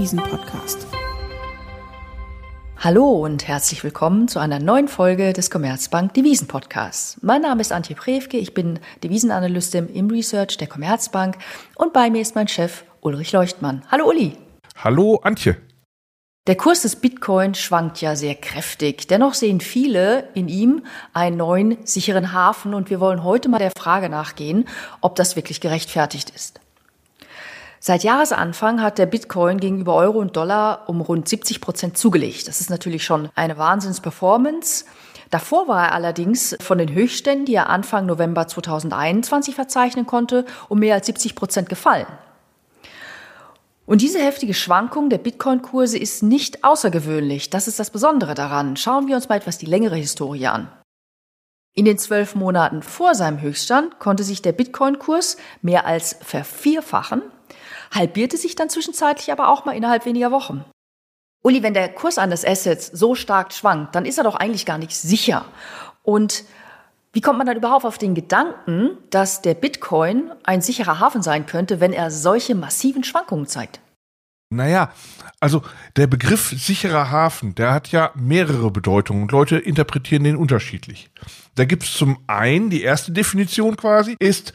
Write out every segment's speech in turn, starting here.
Devisen-Podcast. Hallo und herzlich willkommen zu einer neuen Folge des Commerzbank Devisen Podcasts. Mein Name ist Antje Prewke, ich bin Devisenanalystin im Research der Commerzbank und bei mir ist mein Chef Ulrich Leuchtmann. Hallo Uli. Hallo Antje. Der Kurs des Bitcoin schwankt ja sehr kräftig. Dennoch sehen viele in ihm einen neuen sicheren Hafen und wir wollen heute mal der Frage nachgehen, ob das wirklich gerechtfertigt ist. Seit Jahresanfang hat der Bitcoin gegenüber Euro und Dollar um rund 70 Prozent zugelegt. Das ist natürlich schon eine Wahnsinnsperformance. Davor war er allerdings von den Höchstständen, die er Anfang November 2021 verzeichnen konnte, um mehr als 70 Prozent gefallen. Und diese heftige Schwankung der Bitcoin-Kurse ist nicht außergewöhnlich. Das ist das Besondere daran. Schauen wir uns mal etwas die längere Historie an. In den zwölf Monaten vor seinem Höchststand konnte sich der Bitcoin-Kurs mehr als vervierfachen, halbierte sich dann zwischenzeitlich aber auch mal innerhalb weniger Wochen. Uli, wenn der Kurs eines Assets so stark schwankt, dann ist er doch eigentlich gar nicht sicher. Und wie kommt man dann überhaupt auf den Gedanken, dass der Bitcoin ein sicherer Hafen sein könnte, wenn er solche massiven Schwankungen zeigt? Naja, also der Begriff sicherer Hafen, der hat ja mehrere Bedeutungen und Leute interpretieren den unterschiedlich. Da gibt es zum einen, die erste Definition quasi, ist,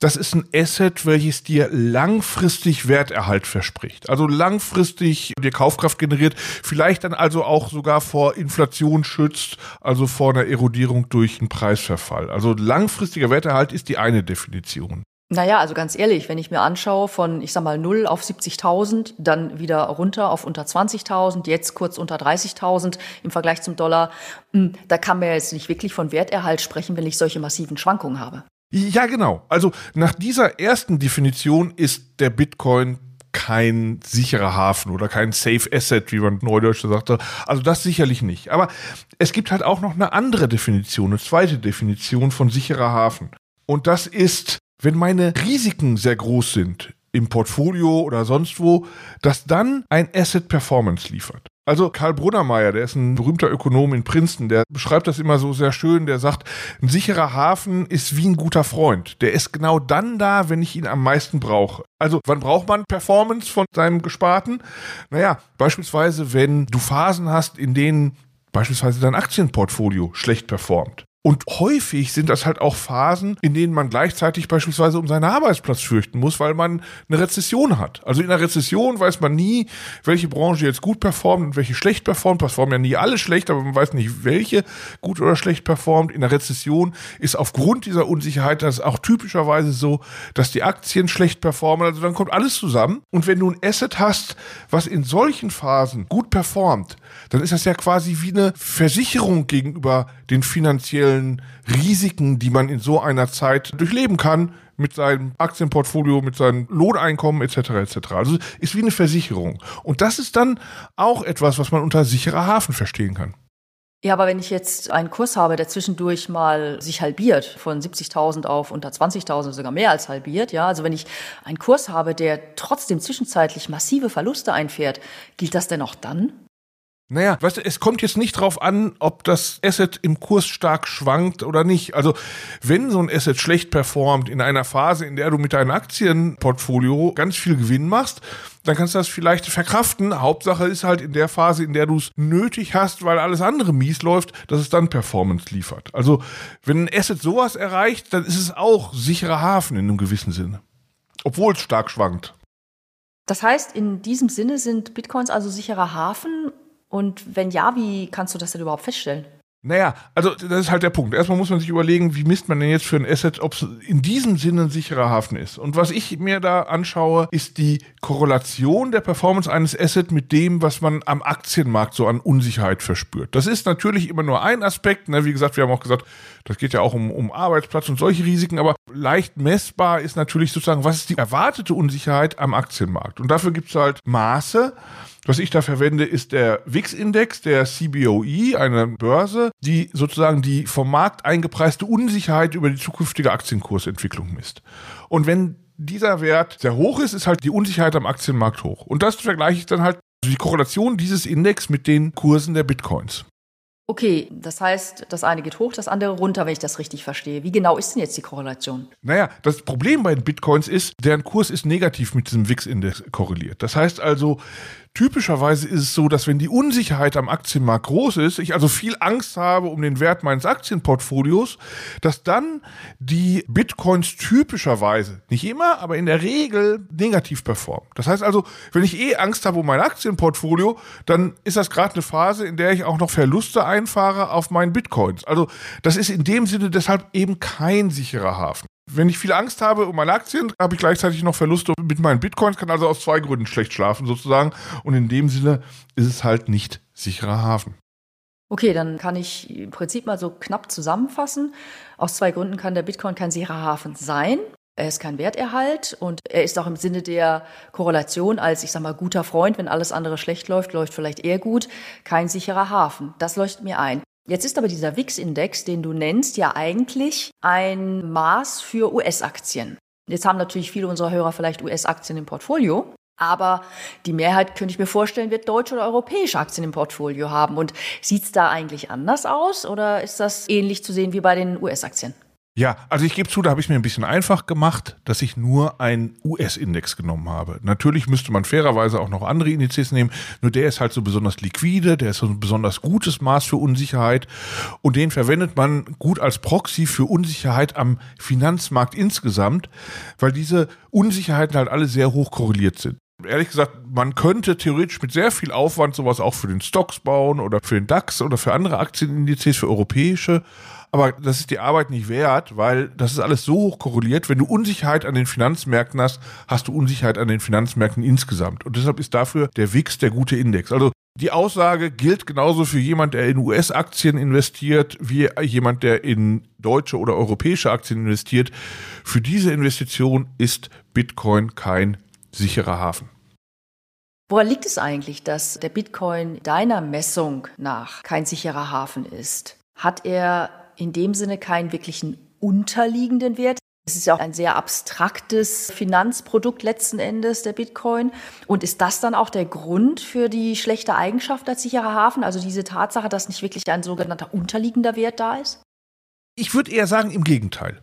das ist ein Asset, welches dir langfristig Werterhalt verspricht. Also langfristig dir Kaufkraft generiert, vielleicht dann also auch sogar vor Inflation schützt, also vor einer Erodierung durch einen Preisverfall. Also langfristiger Werterhalt ist die eine Definition. Naja, also ganz ehrlich, wenn ich mir anschaue von, ich sag mal, 0 auf 70.000, dann wieder runter auf unter 20.000, jetzt kurz unter 30.000 im Vergleich zum Dollar, hm, da kann man jetzt nicht wirklich von Werterhalt sprechen, wenn ich solche massiven Schwankungen habe. Ja, genau. Also nach dieser ersten Definition ist der Bitcoin kein sicherer Hafen oder kein Safe Asset, wie man Neudeutsch sagte. Also das sicherlich nicht. Aber es gibt halt auch noch eine andere Definition, eine zweite Definition von sicherer Hafen. Und das ist, wenn meine Risiken sehr groß sind im Portfolio oder sonst wo, dass dann ein Asset Performance liefert. Also Karl Brunnermeier, der ist ein berühmter Ökonom in Princeton, der beschreibt das immer so sehr schön, der sagt, ein sicherer Hafen ist wie ein guter Freund. Der ist genau dann da, wenn ich ihn am meisten brauche. Also wann braucht man Performance von seinem Gesparten? Naja, beispielsweise, wenn du Phasen hast, in denen beispielsweise dein Aktienportfolio schlecht performt. Und häufig sind das halt auch Phasen, in denen man gleichzeitig beispielsweise um seinen Arbeitsplatz fürchten muss, weil man eine Rezession hat. Also in einer Rezession weiß man nie, welche Branche jetzt gut performt und welche schlecht performt. Performen ja nie alle schlecht, aber man weiß nicht, welche gut oder schlecht performt. In der Rezession ist aufgrund dieser Unsicherheit das auch typischerweise so, dass die Aktien schlecht performen. Also dann kommt alles zusammen. Und wenn du ein Asset hast, was in solchen Phasen gut performt, dann ist das ja quasi wie eine Versicherung gegenüber den finanziellen Risiken, die man in so einer Zeit durchleben kann mit seinem Aktienportfolio, mit seinem Lohneinkommen etc. etc. Also ist wie eine Versicherung. Und das ist dann auch etwas, was man unter sicherer Hafen verstehen kann. Ja, aber wenn ich jetzt einen Kurs habe, der zwischendurch mal sich halbiert, von 70.000 auf unter 20.000, sogar mehr als halbiert, ja, also wenn ich einen Kurs habe, der trotzdem zwischenzeitlich massive Verluste einfährt, gilt das denn auch dann? Naja, weißt du, es kommt jetzt nicht drauf an, ob das Asset im Kurs stark schwankt oder nicht. Also, wenn so ein Asset schlecht performt in einer Phase, in der du mit deinem Aktienportfolio ganz viel Gewinn machst, dann kannst du das vielleicht verkraften. Hauptsache ist halt in der Phase, in der du es nötig hast, weil alles andere mies läuft, dass es dann Performance liefert. Also, wenn ein Asset sowas erreicht, dann ist es auch sicherer Hafen in einem gewissen Sinne. Obwohl es stark schwankt. Das heißt, in diesem Sinne sind Bitcoins also sicherer Hafen und wenn ja, wie kannst du das denn überhaupt feststellen? Naja, also das ist halt der Punkt. Erstmal muss man sich überlegen, wie misst man denn jetzt für ein Asset, ob es in diesem Sinne ein sicherer Hafen ist. Und was ich mir da anschaue, ist die Korrelation der Performance eines Assets mit dem, was man am Aktienmarkt so an Unsicherheit verspürt. Das ist natürlich immer nur ein Aspekt. Ne? Wie gesagt, wir haben auch gesagt, das geht ja auch um, um Arbeitsplatz und solche Risiken, aber leicht messbar ist natürlich sozusagen, was ist die erwartete Unsicherheit am Aktienmarkt. Und dafür gibt es halt Maße. Was ich da verwende, ist der WIX-Index der CBOE, eine Börse, die sozusagen die vom Markt eingepreiste Unsicherheit über die zukünftige Aktienkursentwicklung misst. Und wenn dieser Wert sehr hoch ist, ist halt die Unsicherheit am Aktienmarkt hoch. Und das vergleiche ich dann halt, also die Korrelation dieses Index mit den Kursen der Bitcoins. Okay, das heißt, das eine geht hoch, das andere runter, wenn ich das richtig verstehe. Wie genau ist denn jetzt die Korrelation? Naja, das Problem bei den Bitcoins ist, deren Kurs ist negativ mit diesem WIX-Index korreliert. Das heißt also, Typischerweise ist es so, dass wenn die Unsicherheit am Aktienmarkt groß ist, ich also viel Angst habe um den Wert meines Aktienportfolios, dass dann die Bitcoins typischerweise, nicht immer, aber in der Regel negativ performen. Das heißt also, wenn ich eh Angst habe um mein Aktienportfolio, dann ist das gerade eine Phase, in der ich auch noch Verluste einfahre auf meinen Bitcoins. Also das ist in dem Sinne deshalb eben kein sicherer Hafen. Wenn ich viel Angst habe um meine Aktien, habe ich gleichzeitig noch Verluste mit meinen Bitcoins, kann also aus zwei Gründen schlecht schlafen sozusagen. Und in dem Sinne ist es halt nicht sicherer Hafen. Okay, dann kann ich im Prinzip mal so knapp zusammenfassen. Aus zwei Gründen kann der Bitcoin kein sicherer Hafen sein. Er ist kein Werterhalt und er ist auch im Sinne der Korrelation als, ich sag mal, guter Freund, wenn alles andere schlecht läuft, läuft vielleicht eher gut, kein sicherer Hafen. Das leuchtet mir ein. Jetzt ist aber dieser WIX-Index, den du nennst, ja eigentlich ein Maß für US-Aktien. Jetzt haben natürlich viele unserer Hörer vielleicht US-Aktien im Portfolio. Aber die Mehrheit, könnte ich mir vorstellen, wird deutsche oder europäische Aktien im Portfolio haben. Und sieht's da eigentlich anders aus oder ist das ähnlich zu sehen wie bei den US-Aktien? Ja, also ich gebe zu, da habe ich mir ein bisschen einfach gemacht, dass ich nur einen US-Index genommen habe. Natürlich müsste man fairerweise auch noch andere Indizes nehmen, nur der ist halt so besonders liquide, der ist so ein besonders gutes Maß für Unsicherheit und den verwendet man gut als Proxy für Unsicherheit am Finanzmarkt insgesamt, weil diese Unsicherheiten halt alle sehr hoch korreliert sind. Ehrlich gesagt, man könnte theoretisch mit sehr viel Aufwand sowas auch für den Stocks bauen oder für den DAX oder für andere Aktienindizes, für europäische. Aber das ist die Arbeit nicht wert, weil das ist alles so hoch korreliert. Wenn du Unsicherheit an den Finanzmärkten hast, hast du Unsicherheit an den Finanzmärkten insgesamt. Und deshalb ist dafür der WIX der gute Index. Also die Aussage gilt genauso für jemand, der in US-Aktien investiert, wie jemand, der in deutsche oder europäische Aktien investiert. Für diese Investition ist Bitcoin kein sicherer Hafen. Woran liegt es eigentlich, dass der Bitcoin deiner Messung nach kein sicherer Hafen ist? Hat er in dem Sinne keinen wirklichen unterliegenden Wert. Es ist ja auch ein sehr abstraktes Finanzprodukt letzten Endes, der Bitcoin. Und ist das dann auch der Grund für die schlechte Eigenschaft als sicherer Hafen? Also diese Tatsache, dass nicht wirklich ein sogenannter unterliegender Wert da ist? Ich würde eher sagen im Gegenteil.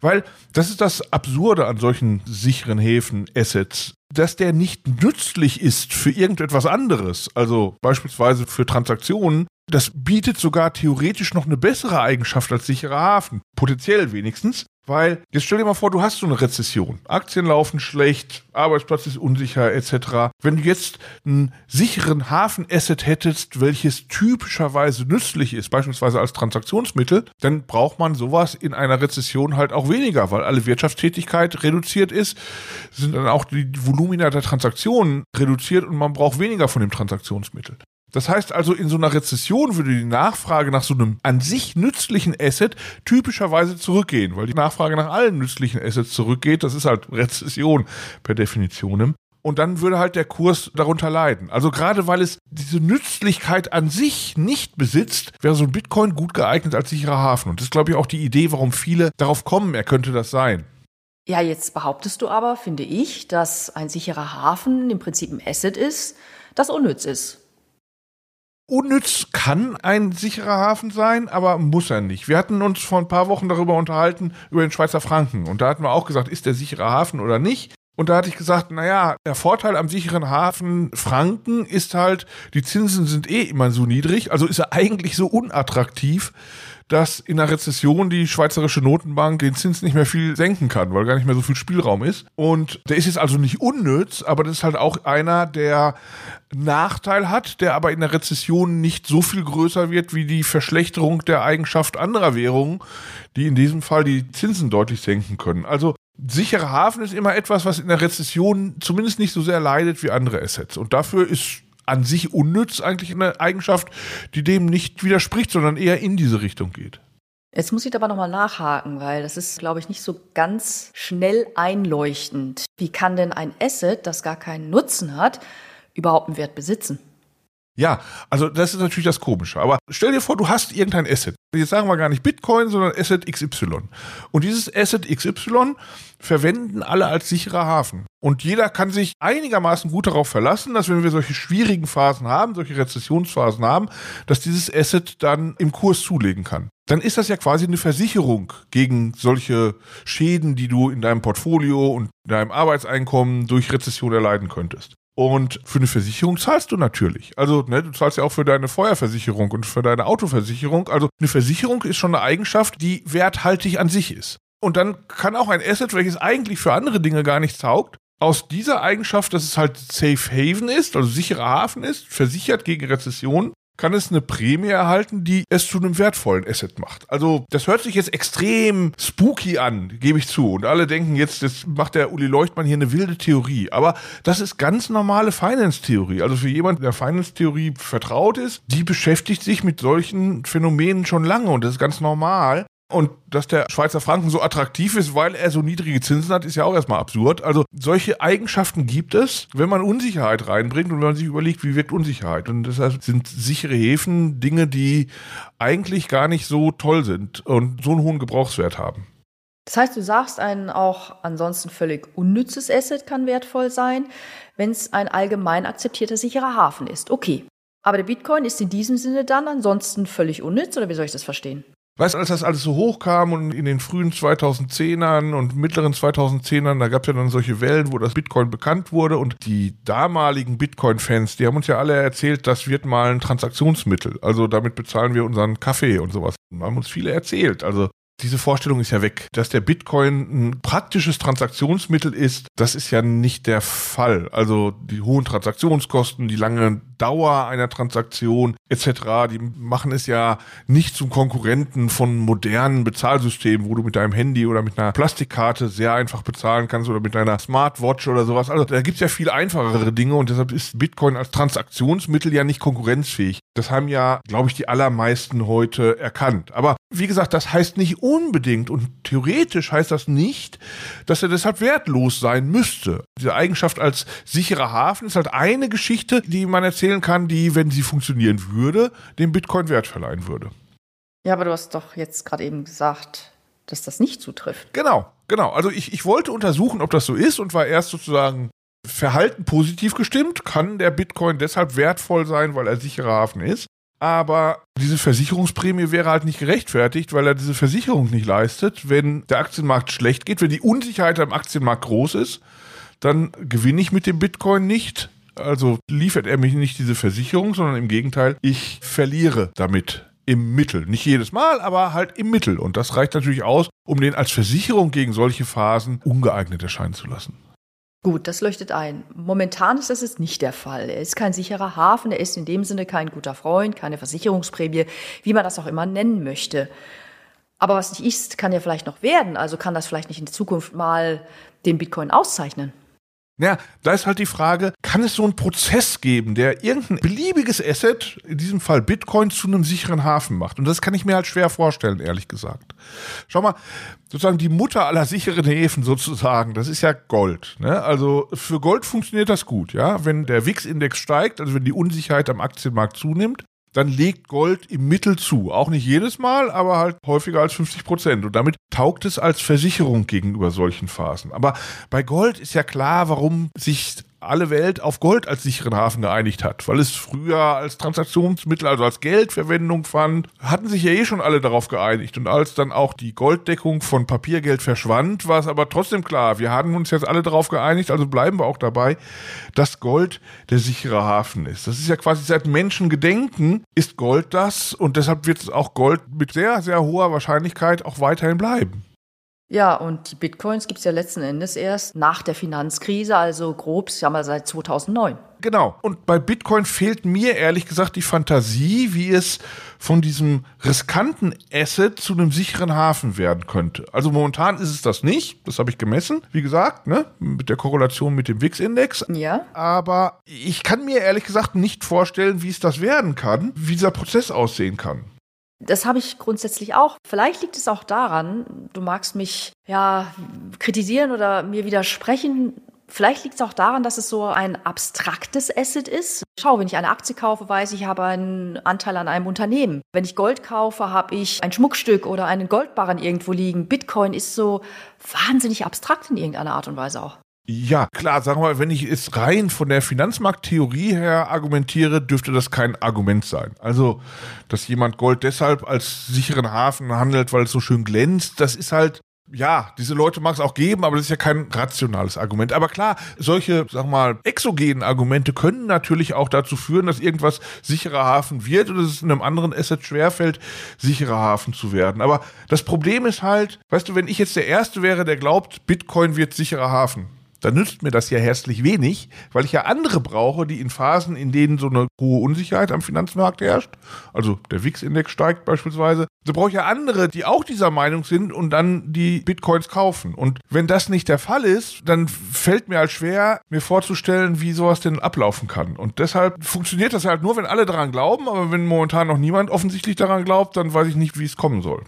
Weil das ist das Absurde an solchen sicheren Häfen, Assets, dass der nicht nützlich ist für irgendetwas anderes, also beispielsweise für Transaktionen, das bietet sogar theoretisch noch eine bessere Eigenschaft als sicherer Hafen. Potenziell wenigstens. Weil, jetzt stell dir mal vor, du hast so eine Rezession. Aktien laufen schlecht, Arbeitsplatz ist unsicher, etc. Wenn du jetzt einen sicheren Hafenasset hättest, welches typischerweise nützlich ist, beispielsweise als Transaktionsmittel, dann braucht man sowas in einer Rezession halt auch weniger, weil alle Wirtschaftstätigkeit reduziert ist, sind dann auch die Volumina der Transaktionen reduziert und man braucht weniger von dem Transaktionsmittel. Das heißt also, in so einer Rezession würde die Nachfrage nach so einem an sich nützlichen Asset typischerweise zurückgehen, weil die Nachfrage nach allen nützlichen Assets zurückgeht. Das ist halt Rezession per Definition. Und dann würde halt der Kurs darunter leiden. Also gerade weil es diese Nützlichkeit an sich nicht besitzt, wäre so ein Bitcoin gut geeignet als sicherer Hafen. Und das ist, glaube ich, auch die Idee, warum viele darauf kommen, er könnte das sein. Ja, jetzt behauptest du aber, finde ich, dass ein sicherer Hafen im Prinzip ein Asset ist, das unnütz ist. Unnütz kann ein sicherer Hafen sein, aber muss er nicht. Wir hatten uns vor ein paar Wochen darüber unterhalten, über den Schweizer Franken. Und da hatten wir auch gesagt, ist der sichere Hafen oder nicht? Und da hatte ich gesagt, naja, der Vorteil am sicheren Hafen Franken ist halt, die Zinsen sind eh immer so niedrig, also ist er eigentlich so unattraktiv, dass in einer Rezession die Schweizerische Notenbank den Zins nicht mehr viel senken kann, weil gar nicht mehr so viel Spielraum ist. Und der ist jetzt also nicht unnütz, aber das ist halt auch einer, der Nachteil hat, der aber in der Rezession nicht so viel größer wird wie die Verschlechterung der Eigenschaft anderer Währungen, die in diesem Fall die Zinsen deutlich senken können. Also sicherer Hafen ist immer etwas, was in der Rezession zumindest nicht so sehr leidet wie andere Assets. Und dafür ist an sich unnütz eigentlich eine Eigenschaft, die dem nicht widerspricht, sondern eher in diese Richtung geht. Jetzt muss ich aber nochmal nachhaken, weil das ist, glaube ich, nicht so ganz schnell einleuchtend. Wie kann denn ein Asset, das gar keinen Nutzen hat, überhaupt einen Wert besitzen? Ja, also das ist natürlich das Komische. Aber stell dir vor, du hast irgendein Asset. Jetzt sagen wir gar nicht Bitcoin, sondern Asset XY. Und dieses Asset XY verwenden alle als sicherer Hafen. Und jeder kann sich einigermaßen gut darauf verlassen, dass wenn wir solche schwierigen Phasen haben, solche Rezessionsphasen haben, dass dieses Asset dann im Kurs zulegen kann. Dann ist das ja quasi eine Versicherung gegen solche Schäden, die du in deinem Portfolio und deinem Arbeitseinkommen durch Rezession erleiden könntest. Und für eine Versicherung zahlst du natürlich. Also, ne, du zahlst ja auch für deine Feuerversicherung und für deine Autoversicherung. Also, eine Versicherung ist schon eine Eigenschaft, die werthaltig an sich ist. Und dann kann auch ein Asset, welches eigentlich für andere Dinge gar nichts taugt, aus dieser Eigenschaft, dass es halt Safe Haven ist, also sicherer Hafen ist, versichert gegen Rezession, kann es eine Prämie erhalten, die es zu einem wertvollen Asset macht. Also das hört sich jetzt extrem spooky an, gebe ich zu. Und alle denken jetzt, jetzt macht der Uli Leuchtmann hier eine wilde Theorie. Aber das ist ganz normale Finance-Theorie. Also für jemanden, der Finance-Theorie vertraut ist, die beschäftigt sich mit solchen Phänomenen schon lange und das ist ganz normal. Und dass der Schweizer Franken so attraktiv ist, weil er so niedrige Zinsen hat, ist ja auch erstmal absurd. Also solche Eigenschaften gibt es, wenn man Unsicherheit reinbringt und wenn man sich überlegt, wie wirkt Unsicherheit. Und deshalb sind sichere Häfen Dinge, die eigentlich gar nicht so toll sind und so einen hohen Gebrauchswert haben. Das heißt, du sagst, ein auch ansonsten völlig unnützes Asset kann wertvoll sein, wenn es ein allgemein akzeptierter sicherer Hafen ist. Okay. Aber der Bitcoin ist in diesem Sinne dann ansonsten völlig unnütz oder wie soll ich das verstehen? Weißt du, als das alles so hochkam und in den frühen 2010ern und mittleren 2010ern, da gab es ja dann solche Wellen, wo das Bitcoin bekannt wurde und die damaligen Bitcoin-Fans, die haben uns ja alle erzählt, das wird mal ein Transaktionsmittel. Also damit bezahlen wir unseren Kaffee und sowas. Haben uns viele erzählt. Also diese Vorstellung ist ja weg. Dass der Bitcoin ein praktisches Transaktionsmittel ist, das ist ja nicht der Fall. Also die hohen Transaktionskosten, die lange Dauer einer Transaktion etc., die machen es ja nicht zum Konkurrenten von modernen Bezahlsystemen, wo du mit deinem Handy oder mit einer Plastikkarte sehr einfach bezahlen kannst oder mit deiner Smartwatch oder sowas. Also da gibt es ja viel einfachere Dinge und deshalb ist Bitcoin als Transaktionsmittel ja nicht konkurrenzfähig. Das haben ja, glaube ich, die allermeisten heute erkannt. Aber wie gesagt, das heißt nicht unbedingt und theoretisch heißt das nicht, dass er deshalb wertlos sein müsste. Diese Eigenschaft als sicherer Hafen ist halt eine Geschichte, die man erzählen kann, die, wenn sie funktionieren würde, dem Bitcoin Wert verleihen würde. Ja, aber du hast doch jetzt gerade eben gesagt, dass das nicht zutrifft. Genau, genau. Also ich, ich wollte untersuchen, ob das so ist und war erst sozusagen Verhalten positiv gestimmt. Kann der Bitcoin deshalb wertvoll sein, weil er sicherer Hafen ist? aber diese Versicherungsprämie wäre halt nicht gerechtfertigt, weil er diese Versicherung nicht leistet. Wenn der Aktienmarkt schlecht geht, wenn die Unsicherheit am Aktienmarkt groß ist, dann gewinne ich mit dem Bitcoin nicht. Also liefert er mich nicht diese Versicherung, sondern im Gegenteil, ich verliere damit im Mittel. Nicht jedes Mal, aber halt im Mittel. Und das reicht natürlich aus, um den als Versicherung gegen solche Phasen ungeeignet erscheinen zu lassen. Gut, das leuchtet ein. Momentan ist das jetzt nicht der Fall. Er ist kein sicherer Hafen, er ist in dem Sinne kein guter Freund, keine Versicherungsprämie, wie man das auch immer nennen möchte. Aber was nicht ist, kann ja vielleicht noch werden. Also kann das vielleicht nicht in Zukunft mal den Bitcoin auszeichnen. Ja, da ist halt die Frage, kann es so einen Prozess geben, der irgendein beliebiges Asset, in diesem Fall Bitcoin, zu einem sicheren Hafen macht? Und das kann ich mir halt schwer vorstellen, ehrlich gesagt. Schau mal, sozusagen die Mutter aller sicheren Häfen sozusagen, das ist ja Gold. Ne? Also für Gold funktioniert das gut, ja. Wenn der WIX-Index steigt, also wenn die Unsicherheit am Aktienmarkt zunimmt, dann legt Gold im Mittel zu. Auch nicht jedes Mal, aber halt häufiger als 50 Prozent. Und damit taugt es als Versicherung gegenüber solchen Phasen. Aber bei Gold ist ja klar, warum sich alle Welt auf Gold als sicheren Hafen geeinigt hat, weil es früher als Transaktionsmittel, also als Geldverwendung fand, hatten sich ja eh schon alle darauf geeinigt. Und als dann auch die Golddeckung von Papiergeld verschwand, war es aber trotzdem klar, wir haben uns jetzt alle darauf geeinigt, also bleiben wir auch dabei, dass Gold der sichere Hafen ist. Das ist ja quasi seit Menschengedenken ist Gold das und deshalb wird es auch Gold mit sehr, sehr hoher Wahrscheinlichkeit auch weiterhin bleiben. Ja, und die Bitcoins gibt es ja letzten Endes erst nach der Finanzkrise, also grob, sagen wir seit 2009. Genau. Und bei Bitcoin fehlt mir ehrlich gesagt die Fantasie, wie es von diesem riskanten Asset zu einem sicheren Hafen werden könnte. Also momentan ist es das nicht. Das habe ich gemessen. Wie gesagt, ne, mit der Korrelation mit dem WIX-Index. Ja. Aber ich kann mir ehrlich gesagt nicht vorstellen, wie es das werden kann, wie dieser Prozess aussehen kann. Das habe ich grundsätzlich auch. Vielleicht liegt es auch daran, du magst mich ja kritisieren oder mir widersprechen. Vielleicht liegt es auch daran, dass es so ein abstraktes Asset ist. Schau, wenn ich eine Aktie kaufe, weiß ich, ich habe einen Anteil an einem Unternehmen. Wenn ich Gold kaufe, habe ich ein Schmuckstück oder einen Goldbarren irgendwo liegen. Bitcoin ist so wahnsinnig abstrakt in irgendeiner Art und Weise auch. Ja, klar, sagen wir mal, wenn ich es rein von der Finanzmarkttheorie her argumentiere, dürfte das kein Argument sein. Also, dass jemand Gold deshalb als sicheren Hafen handelt, weil es so schön glänzt, das ist halt ja, diese Leute mag es auch geben, aber das ist ja kein rationales Argument. Aber klar, solche, sag mal, exogenen Argumente können natürlich auch dazu führen, dass irgendwas sicherer Hafen wird und es in einem anderen Asset schwerfällt, sicherer Hafen zu werden. Aber das Problem ist halt, weißt du, wenn ich jetzt der Erste wäre, der glaubt, Bitcoin wird sicherer Hafen, dann nützt mir das ja herzlich wenig, weil ich ja andere brauche, die in Phasen, in denen so eine hohe Unsicherheit am Finanzmarkt herrscht, also der WIX-Index steigt beispielsweise, so brauche ich ja andere, die auch dieser Meinung sind und dann die Bitcoins kaufen. Und wenn das nicht der Fall ist, dann fällt mir halt schwer, mir vorzustellen, wie sowas denn ablaufen kann. Und deshalb funktioniert das halt nur, wenn alle daran glauben, aber wenn momentan noch niemand offensichtlich daran glaubt, dann weiß ich nicht, wie es kommen soll.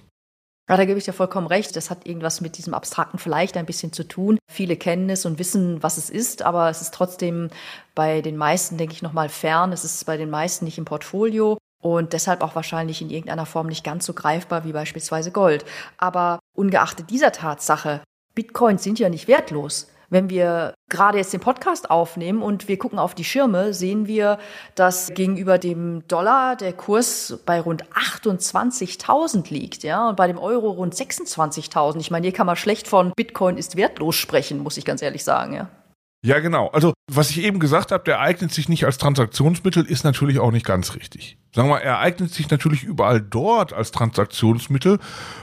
Ja, da gebe ich dir vollkommen recht. Das hat irgendwas mit diesem Abstrakten vielleicht ein bisschen zu tun. Viele kennen es und wissen, was es ist, aber es ist trotzdem bei den meisten, denke ich, nochmal fern. Es ist bei den meisten nicht im Portfolio und deshalb auch wahrscheinlich in irgendeiner Form nicht ganz so greifbar wie beispielsweise Gold. Aber ungeachtet dieser Tatsache, Bitcoins sind ja nicht wertlos. Wenn wir gerade jetzt den Podcast aufnehmen und wir gucken auf die Schirme, sehen wir, dass gegenüber dem Dollar der Kurs bei rund 28.000 liegt, ja, und bei dem Euro rund 26.000. Ich meine, hier kann man schlecht von Bitcoin ist wertlos sprechen, muss ich ganz ehrlich sagen, ja. Ja, genau. Also, was ich eben gesagt habe, der eignet sich nicht als Transaktionsmittel, ist natürlich auch nicht ganz richtig. Sagen wir, er eignet sich natürlich überall dort als Transaktionsmittel,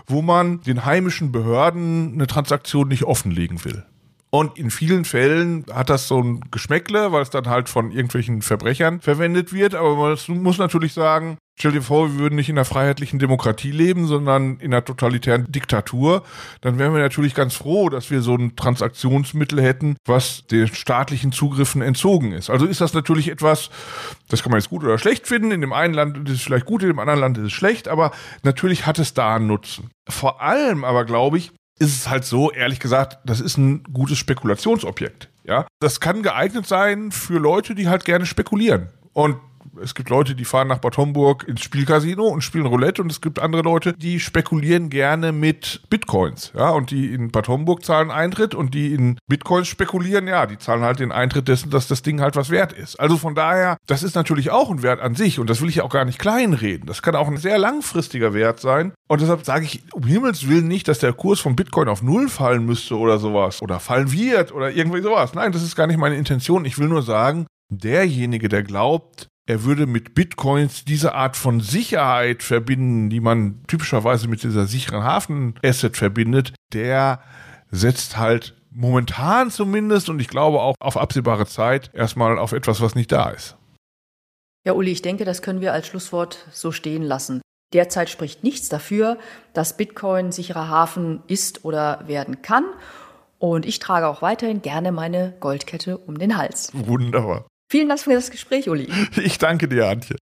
wo man den heimischen Behörden eine Transaktion nicht offenlegen will. Und in vielen Fällen hat das so ein Geschmäckle, weil es dann halt von irgendwelchen Verbrechern verwendet wird. Aber man muss natürlich sagen, stell dir vor, wir würden nicht in einer freiheitlichen Demokratie leben, sondern in einer totalitären Diktatur. Dann wären wir natürlich ganz froh, dass wir so ein Transaktionsmittel hätten, was den staatlichen Zugriffen entzogen ist. Also ist das natürlich etwas, das kann man jetzt gut oder schlecht finden. In dem einen Land ist es vielleicht gut, in dem anderen Land ist es schlecht, aber natürlich hat es da einen Nutzen. Vor allem aber glaube ich, ist es halt so, ehrlich gesagt, das ist ein gutes Spekulationsobjekt. Ja, das kann geeignet sein für Leute, die halt gerne spekulieren. Und es gibt Leute, die fahren nach Bad Homburg ins Spielcasino und spielen Roulette und es gibt andere Leute, die spekulieren gerne mit Bitcoins, ja, und die in Bad Homburg zahlen Eintritt und die in Bitcoins spekulieren, ja, die zahlen halt den Eintritt dessen, dass das Ding halt was wert ist. Also von daher, das ist natürlich auch ein Wert an sich und das will ich auch gar nicht kleinreden. Das kann auch ein sehr langfristiger Wert sein und deshalb sage ich um Himmels Willen nicht, dass der Kurs von Bitcoin auf Null fallen müsste oder sowas oder fallen wird oder irgendwie sowas. Nein, das ist gar nicht meine Intention. Ich will nur sagen, derjenige, der glaubt, er würde mit Bitcoins diese Art von Sicherheit verbinden, die man typischerweise mit dieser sicheren Hafen-Asset verbindet, der setzt halt momentan zumindest und ich glaube auch auf absehbare Zeit erstmal auf etwas, was nicht da ist. Ja, Uli, ich denke, das können wir als Schlusswort so stehen lassen. Derzeit spricht nichts dafür, dass Bitcoin sicherer Hafen ist oder werden kann. Und ich trage auch weiterhin gerne meine Goldkette um den Hals. Wunderbar. Vielen Dank für das Gespräch, Uli. Ich danke dir, Antje.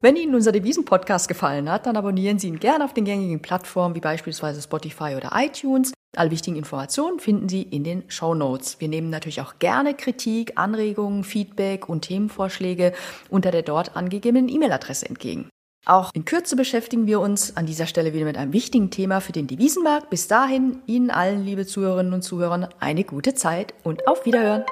Wenn Ihnen unser Devisen-Podcast gefallen hat, dann abonnieren Sie ihn gerne auf den gängigen Plattformen wie beispielsweise Spotify oder iTunes. Alle wichtigen Informationen finden Sie in den Show Notes. Wir nehmen natürlich auch gerne Kritik, Anregungen, Feedback und Themenvorschläge unter der dort angegebenen E-Mail-Adresse entgegen. Auch in Kürze beschäftigen wir uns an dieser Stelle wieder mit einem wichtigen Thema für den Devisenmarkt. Bis dahin Ihnen allen, liebe Zuhörerinnen und Zuhörer, eine gute Zeit und auf Wiederhören.